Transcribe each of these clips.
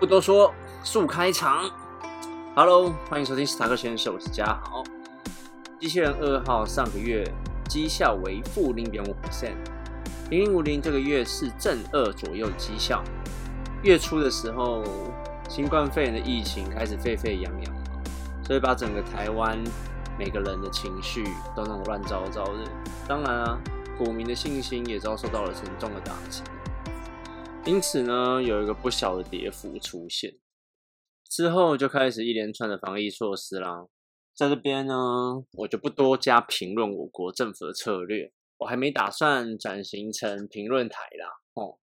不多说，速开场。Hello，欢迎收听史塔克先生，我是嘉豪。机器人二号上个月绩效为负零点五 percent，零零五零这个月是正二左右的绩效。月初的时候，新冠肺炎的疫情开始沸沸扬扬所以把整个台湾每个人的情绪都弄乱糟糟的。当然啊，股民的信心也遭受到了沉重的打击。因此呢，有一个不小的跌幅出现，之后就开始一连串的防疫措施啦。在这边呢，我就不多加评论我国政府的策略，我还没打算转型成评论台啦。哦，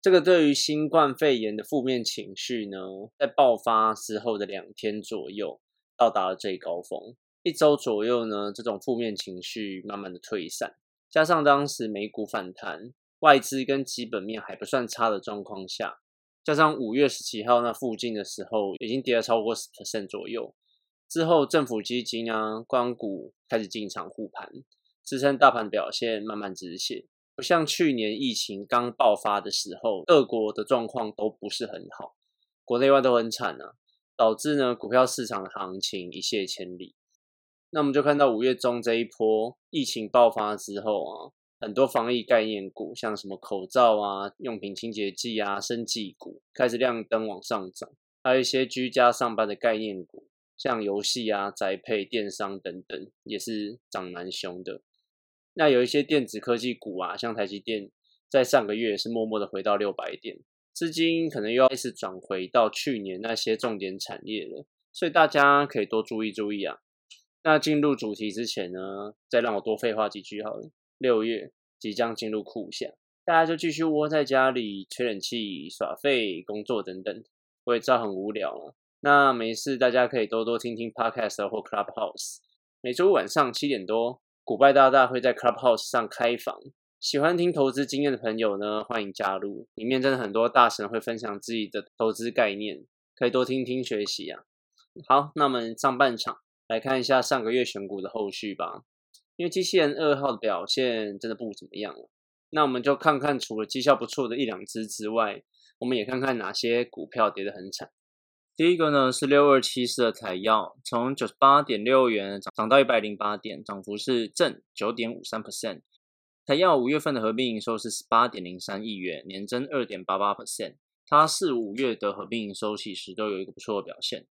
这个对于新冠肺炎的负面情绪呢，在爆发之后的两天左右到达了最高峰，一周左右呢，这种负面情绪慢慢的退散，加上当时美股反弹。外资跟基本面还不算差的状况下，加上五月十七号那附近的时候，已经跌了超过十 percent 左右。之后政府基金啊、光股开始进场护盘，支撑大盘表现慢慢止血。不像去年疫情刚爆发的时候，各国的状况都不是很好，国内外都很惨啊，导致呢股票市场的行情一泻千里。那我们就看到五月中这一波疫情爆发之后啊。很多防疫概念股，像什么口罩啊、用品清洁剂啊、生技股，开始亮灯往上涨；还有一些居家上班的概念股，像游戏啊、宅配、电商等等，也是涨蛮凶的。那有一些电子科技股啊，像台积电，在上个月是默默的回到六百点，资金可能又要开始转回到去年那些重点产业了，所以大家可以多注意注意啊。那进入主题之前呢，再让我多废话几句好了。六月即将进入酷夏，大家就继续窝在家里吹冷气、耍废、工作等等。我也知道很无聊，那没事，大家可以多多听听 Podcast 或 Clubhouse。每周晚上七点多，古拜大大会在 Clubhouse 上开房。喜欢听投资经验的朋友呢，欢迎加入。里面真的很多大神会分享自己的投资概念，可以多听听学习啊。好，那我们上半场来看一下上个月选股的后续吧。因为机器人二号的表现真的不怎么样了，那我们就看看除了绩效不错的一两只之外，我们也看看哪些股票跌得很惨。第一个呢是六二七四的台药，从九十八点六元涨涨到一百零八点，涨幅是正九点五三 percent。台药五月份的合并营收是十八点零三亿元，年增二点八八 percent。它四五月的合并营收其实都有一个不错的表现。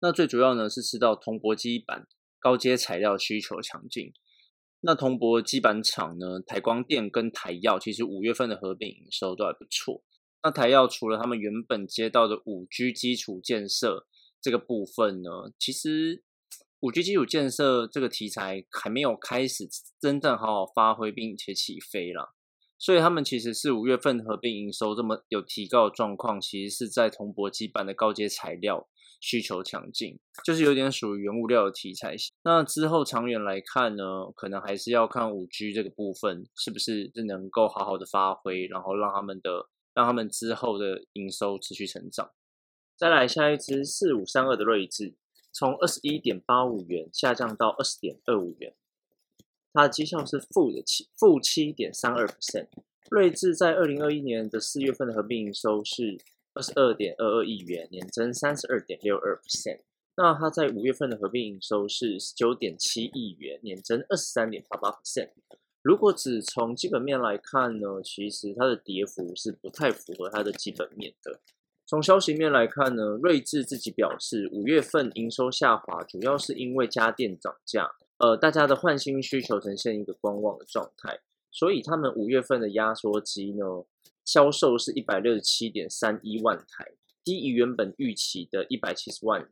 那最主要呢是吃到铜箔基板高阶材料需求强劲。那铜箔基板厂呢？台光电跟台药其实五月份的合并营收都还不错。那台药除了他们原本接到的五 G 基础建设这个部分呢，其实五 G 基础建设这个题材还没有开始真正好好发挥并且起飞了。所以他们其实是五月份合并营收这么有提高的状况，其实是在铜箔基板的高阶材料。需求强劲，就是有点属于原物料的题材型。那之后长远来看呢，可能还是要看五 G 这个部分是不是能够好好的发挥，然后让他们的让他们之后的营收持续成长。再来下一支四五三二的睿智，从二十一点八五元下降到二十点二五元，它的绩效是负的七负七点三二 percent。睿智在二零二一年的四月份的合并营收是。二十二点二二亿元，年增三十二点六二 percent。那它在五月份的合并营收是十九点七亿元，年增二十三点八八 percent。如果只从基本面来看呢，其实它的跌幅是不太符合它的基本面的。从消息面来看呢，睿智自己表示，五月份营收下滑，主要是因为家电涨价，呃，大家的换新需求呈现一个观望的状态，所以他们五月份的压缩机呢。销售是一百六十七点三一万台，低于原本预期的一百七十万。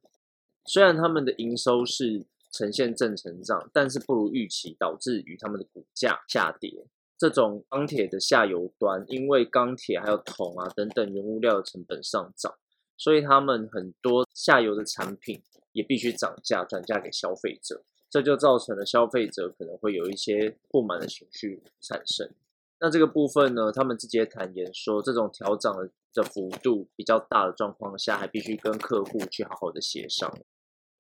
虽然他们的营收是呈现正成长，但是不如预期，导致于他们的股价下跌。这种钢铁的下游端，因为钢铁还有铜啊等等原物料的成本上涨，所以他们很多下游的产品也必须涨价，转嫁给消费者。这就造成了消费者可能会有一些不满的情绪产生。那这个部分呢，他们直接坦言说，这种调整的幅度比较大的状况下，还必须跟客户去好好的协商。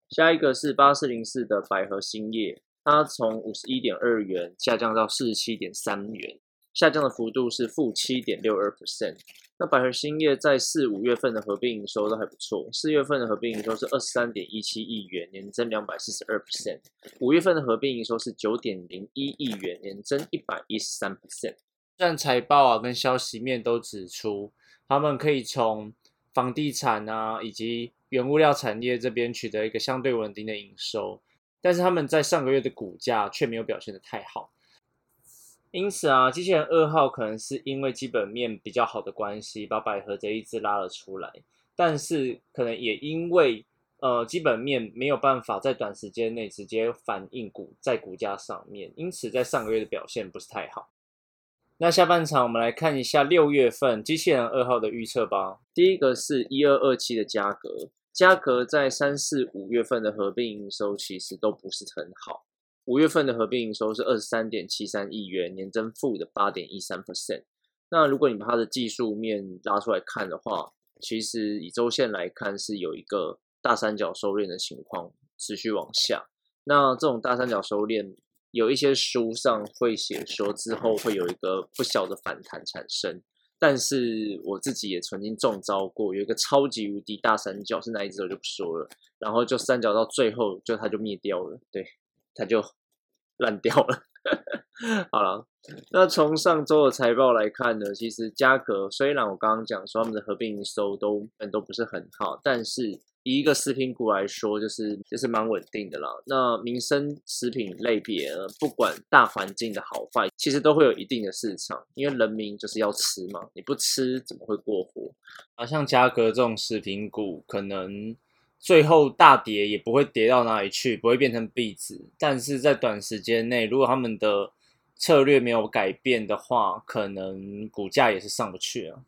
下一个是八四零四的百合兴业，它从五十一点二元下降到四十七点三元，下降的幅度是负七点六二 percent。那百合兴业在四五月份的合并营收都还不错，四月份的合并营收是二十三点一七亿元，年增两百四十二 percent；五月份的合并营收是九点零一亿元，年增一百一十三 percent。但财报啊跟消息面都指出，他们可以从房地产啊以及原物料产业这边取得一个相对稳定的营收，但是他们在上个月的股价却没有表现的太好。因此啊，机器人二号可能是因为基本面比较好的关系，把百合这一只拉了出来。但是可能也因为呃基本面没有办法在短时间内直接反映股在股价上面，因此在上个月的表现不是太好。那下半场我们来看一下六月份机器人二号的预测吧。第一个是一二二七的价格，价格在三四五月份的合并营收其实都不是很好。五月份的合并营收是二十三点七三亿元，年增负的八点一三 percent。那如果你把它的技术面拉出来看的话，其实以周线来看是有一个大三角收敛的情况持续往下。那这种大三角收敛，有一些书上会写说之后会有一个不小的反弹产生。但是我自己也曾经中招过，有一个超级无敌大三角是哪一只我就不说了，然后就三角到最后就它就灭掉了，对。它就烂掉了。好了，那从上周的财报来看呢，其实嘉格虽然我刚刚讲说他们的合并营收都都不是很好，但是以一个食品股来说，就是就是蛮稳定的啦。那民生食品类别，不管大环境的好坏，其实都会有一定的市场，因为人民就是要吃嘛，你不吃怎么会过活？啊，像嘉格这种食品股，可能。最后大跌也不会跌到哪里去，不会变成壁纸。但是在短时间内，如果他们的策略没有改变的话，可能股价也是上不去啊。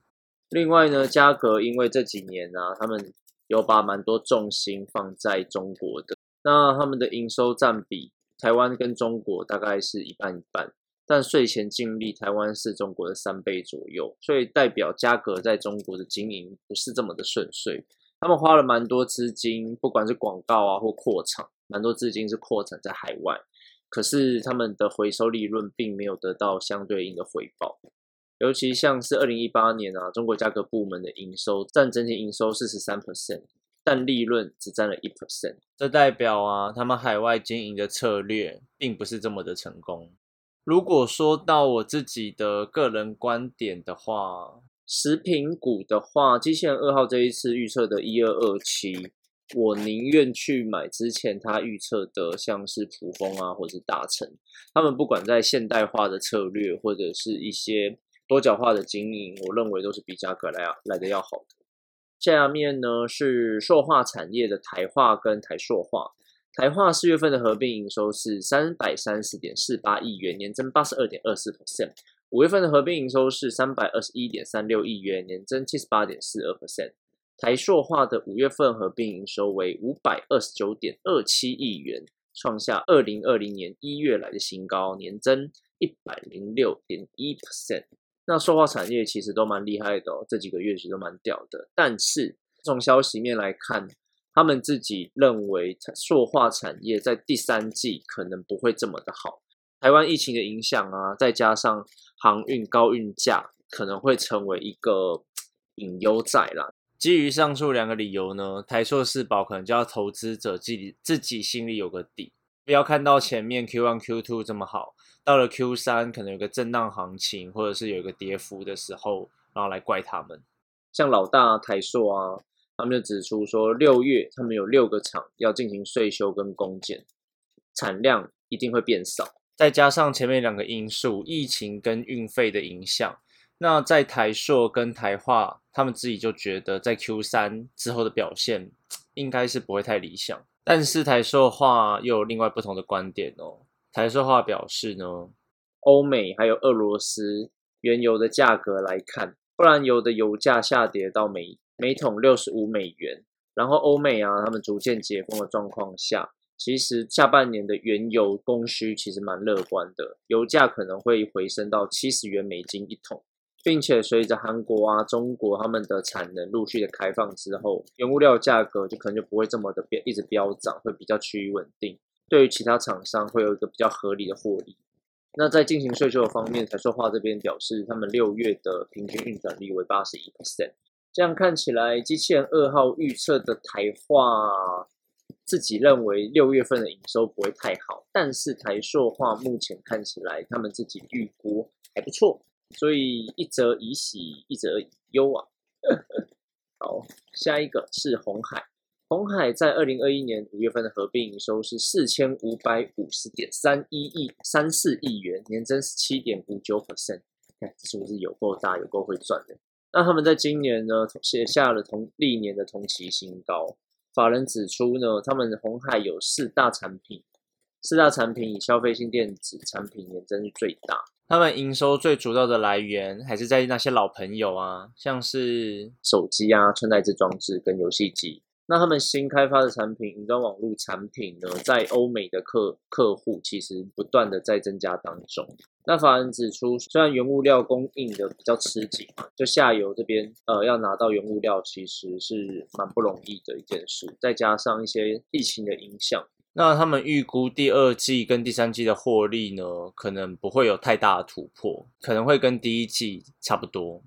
另外呢，嘉格因为这几年呢，他们有把蛮多重心放在中国的，那他们的营收占比，台湾跟中国大概是一半一半，但税前净利台湾是中国的三倍左右，所以代表嘉格在中国的经营不是这么的顺遂。他们花了蛮多资金，不管是广告啊或扩厂，蛮多资金是扩展在海外。可是他们的回收利润并没有得到相对应的回报。尤其像是二零一八年啊，中国价格部门的营收占整体营收四十三 percent，但利润只占了一 percent。这代表啊，他们海外经营的策略并不是这么的成功。如果说到我自己的个人观点的话，食品股的话，机器人二号这一次预测的一二二七，我宁愿去买之前他预测的，像是普丰啊，或者是大成，他们不管在现代化的策略，或者是一些多角化的经营，我认为都是比价格来来的要好的。下面呢是塑化产业的台化跟台塑化，台化四月份的合并营收是三百三十点四八亿元，年增八十二点二四 percent。五月份的合并营收是三百二十一点三六亿元，年增七十八点四二 percent。台塑化的五月份合并营收为五百二十九点二七亿元，创下二零二零年一月来的新高，年增一百零六点一 percent。那塑化产业其实都蛮厉害的哦，这几个月其实都蛮屌的。但是从消息面来看，他们自己认为塑化产业在第三季可能不会这么的好。台湾疫情的影响啊，再加上航运高运价，可能会成为一个隐忧在啦。基于上述两个理由呢，台硕四宝可能就要投资者自己自己心里有个底，不要看到前面 Q one Q two 这么好，到了 Q 三可能有个震荡行情，或者是有一个跌幅的时候，然后来怪他们。像老大台硕啊，他们就指出说，六月他们有六个厂要进行税修跟工检，产量一定会变少。再加上前面两个因素，疫情跟运费的影响，那在台硕跟台化，他们自己就觉得在 Q 三之后的表现应该是不会太理想。但是台硕话又有另外不同的观点哦。台硕化表示呢，欧美还有俄罗斯原油的价格来看，布兰油的油价下跌到每每桶六十五美元，然后欧美啊，他们逐渐解封的状况下。其实下半年的原油供需其实蛮乐观的，油价可能会回升到七十元美金一桶，并且随着韩国啊、中国他们的产能陆续的开放之后，原物料价格就可能就不会这么的飙，一直飙涨，会比较趋于稳定。对于其他厂商会有一个比较合理的获利。那在进行税收的方面，台塑化这边表示，他们六月的平均运转率为八十一 percent。这样看起来，机器人二号预测的台化自己认为六月份的营收不会太好，但是台塑化目前看起来他们自己预估还不错，所以一则以喜，一则以忧啊。好，下一个是红海。红海在二零二一年五月份的合并营收是四千五百五十点三一亿三四亿元，年增十七点五九 percent。看是不是有够大，有够会赚的？那他们在今年呢写下了同历年的同期新高。法人指出呢，他们红海有四大产品，四大产品以消费性电子产品年增是最大。他们营收最主要的来源还是在那些老朋友啊，像是手机啊、穿戴式装置跟游戏机。那他们新开发的产品，云端网络产品呢，在欧美的客客户其实不断的在增加当中。那法人指出，虽然原物料供应的比较吃紧嘛，就下游这边呃要拿到原物料其实是蛮不容易的一件事，再加上一些疫情的影响，那他们预估第二季跟第三季的获利呢，可能不会有太大的突破，可能会跟第一季差不多。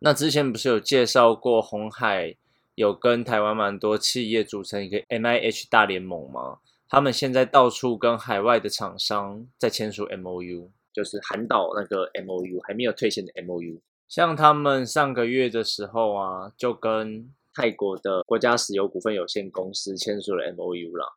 那之前不是有介绍过红海？有跟台湾蛮多企业组成一个 M I H 大联盟吗？他们现在到处跟海外的厂商在签署 M O U，就是韩岛那个 M O U 还没有退线的 M O U。像他们上个月的时候啊，就跟泰国的国家石油股份有限公司签署了 M O U 了。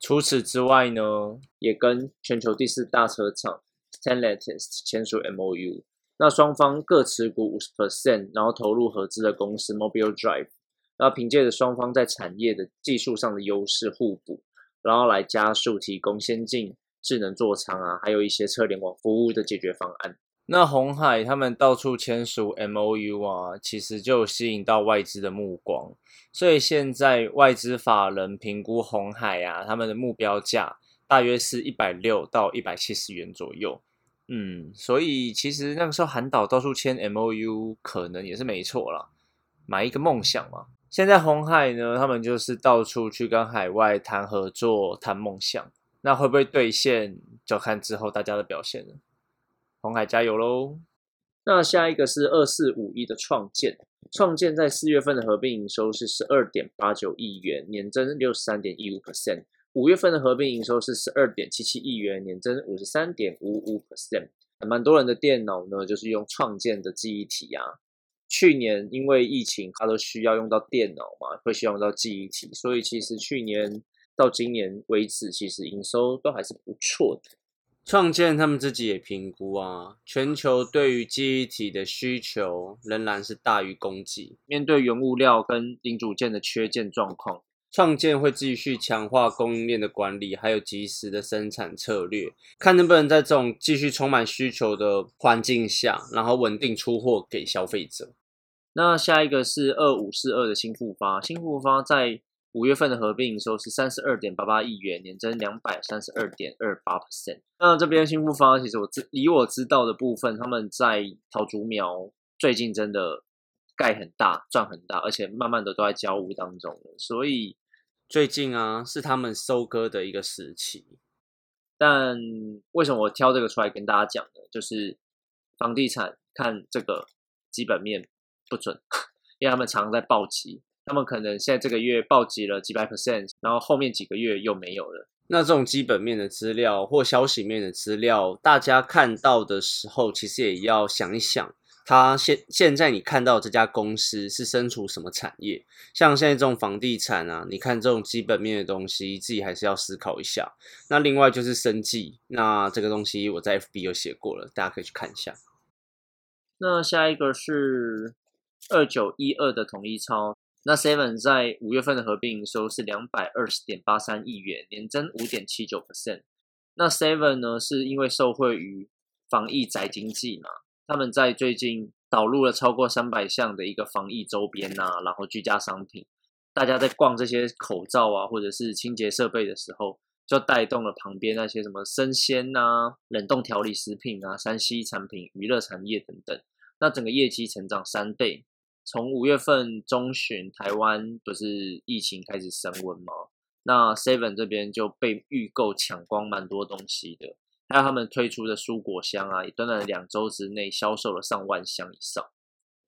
除此之外呢，也跟全球第四大车厂 Stellantis 签署 M O U。那双方各持股五十 percent，然后投入合资的公司 Mobile Drive，然后凭借着双方在产业的技术上的优势互补，然后来加速提供先进智能座舱啊，还有一些车联网服务的解决方案。那红海他们到处签署 M O U 啊，其实就吸引到外资的目光，所以现在外资法人评估红海啊，他们的目标价大约是一百六到一百七十元左右。嗯，所以其实那个时候韩导到处签 M O U 可能也是没错啦，买一个梦想嘛。现在红海呢，他们就是到处去跟海外谈合作、谈梦想，那会不会兑现，就看之后大家的表现了。红海加油喽！那下一个是二四五一的创建，创建在四月份的合并营收是十二点八九亿元，年增六十三点一五 percent。五月份的合并营收是十二点七七亿元，年增五十三点五五 percent。蛮多人的电脑呢，就是用创建的记忆体啊。去年因为疫情，它都需要用到电脑嘛，会需要用到记忆体，所以其实去年到今年为止，其实营收都还是不错的。创建他们自己也评估啊，全球对于记忆体的需求仍然是大于供给，面对原物料跟零组件的缺件状况。创建会继续强化供应链的管理，还有及时的生产策略，看能不能在这种继续充满需求的环境下，然后稳定出货给消费者。那下一个是二五四二的新复发，新复发在五月份的合并营收是三十二点八八亿元，年增两百三十二点二八 percent。那这边新复发其实我知以我知道的部分，他们在桃竹苗最近真的盖很大，赚很大，而且慢慢的都在交屋当中，所以。最近啊，是他们收割的一个时期，但为什么我挑这个出来跟大家讲呢？就是房地产看这个基本面不准，因为他们常在暴击，他们可能现在这个月暴击了几百 percent，然后后面几个月又没有了。那这种基本面的资料或消息面的资料，大家看到的时候，其实也要想一想。他现现在你看到这家公司是身处什么产业？像现在这种房地产啊，你看这种基本面的东西，自己还是要思考一下。那另外就是生计，那这个东西我在 FB 有写过了，大家可以去看一下。那下一个是二九一二的统一超，那 Seven 在五月份的合并营收是两百二十点八三亿元，年增五点七九 percent。那 Seven 呢，是因为受惠于防疫宅经济嘛？他们在最近导入了超过三百项的一个防疫周边呐，然后居家商品，大家在逛这些口罩啊，或者是清洁设备的时候，就带动了旁边那些什么生鲜呐、冷冻调理食品啊、山西产品、娱乐产业等等，那整个业绩成长三倍。从五月份中旬，台湾不是疫情开始升温吗？那 Seven 这边就被预购抢光蛮多东西的。还有他们推出的蔬果箱啊，也短短两周之内销售了上万箱以上。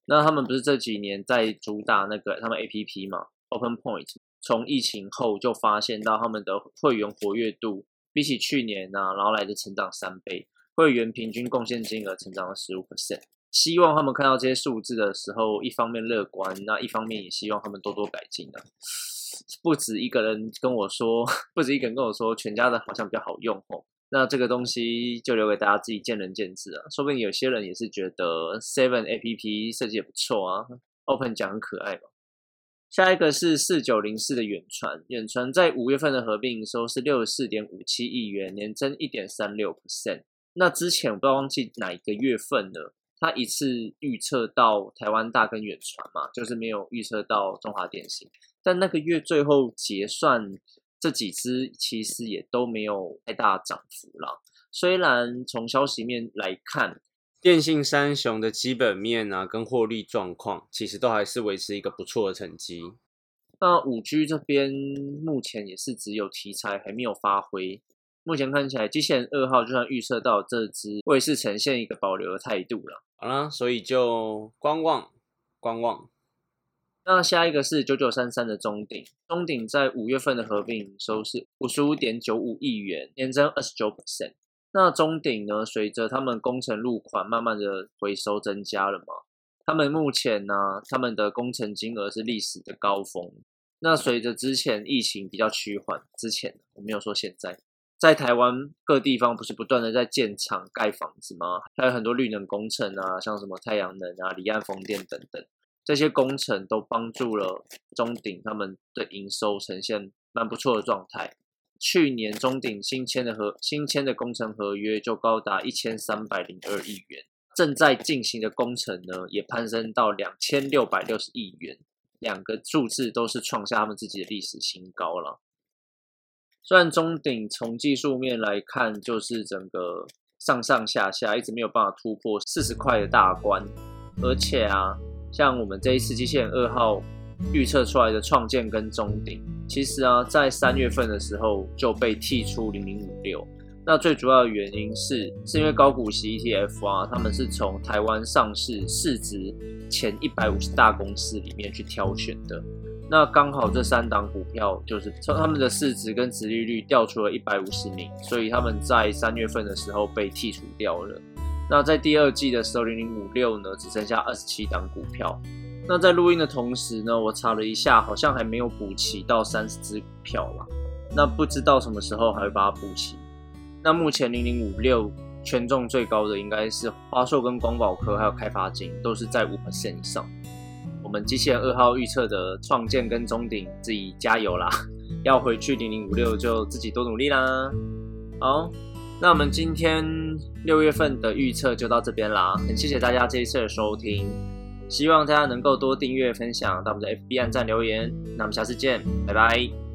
那他们不是这几年在主打那个他们 A P P 嘛？Open Point 从疫情后就发现到他们的会员活跃度比起去年呢，然后来的成长三倍，会员平均贡献金额成长了十五 percent。希望他们看到这些数字的时候，一方面乐观，那一方面也希望他们多多改进啊。不止一个人跟我说，不止一个人跟我说，全家的好像比较好用哦。那这个东西就留给大家自己见仁见智啊。说不定有些人也是觉得 Seven A P P 设计也不错啊，Open 讲很可爱嘛。下一个是四九零四的远传，远传在五月份的合并营收是六十四点五七亿元，年增一点三六 percent。那之前我不知道忘记哪一个月份了。他一次预测到台湾大跟远传嘛，就是没有预测到中华电信。但那个月最后结算，这几只其实也都没有太大涨幅了。虽然从消息面来看，电信三雄的基本面啊跟获利状况，其实都还是维持一个不错的成绩。那五 G 这边目前也是只有题材还没有发挥。目前看起来，机器人二号就算预测到这只，我也是呈现一个保留的态度了。好了，所以就观望，观望。那下一个是九九三三的中鼎，中鼎在五月份的合并营收是五十五点九五亿元，年增二十九 percent。那中鼎呢，随着他们工程入款慢慢的回收增加了嘛，他们目前呢，他们的工程金额是历史的高峰。那随着之前疫情比较趋缓，之前我没有说现在。在台湾各地方不是不断的在建厂盖房子吗？还有很多绿能工程啊，像什么太阳能啊、离岸风电等等，这些工程都帮助了中鼎他们的营收呈现蛮不错的状态。去年中鼎新签的合新签的工程合约就高达一千三百零二亿元，正在进行的工程呢也攀升到两千六百六十亿元，两个数字都是创下他们自己的历史新高了。虽然中鼎从技术面来看，就是整个上上下下一直没有办法突破四十块的大关，而且啊，像我们这一次机器人二号预测出来的创建跟中鼎，其实啊，在三月份的时候就被剔出零零五六。那最主要的原因是，是因为高股息 ETF 啊，他们是从台湾上市市值前一百五十大公司里面去挑选的。那刚好这三档股票就是从他们的市值跟殖利率掉出了一百五十名，所以他们在三月份的时候被剔除掉了。那在第二季的时候，零零五六呢只剩下二十七档股票。那在录音的同时呢，我查了一下，好像还没有补齐到三十只股票嘛。那不知道什么时候还会把它补齐。那目前零零五六权重最高的应该是华硕跟光宝科，还有开发金，都是在五 percent 以上。我们机器人二号预测的创建跟中鼎，自己加油啦！要回去零零五六就自己多努力啦。好，那我们今天六月份的预测就到这边啦，很谢谢大家这一次的收听，希望大家能够多订阅、分享到我们的 FB 按赞留言。那我们下次见，拜拜。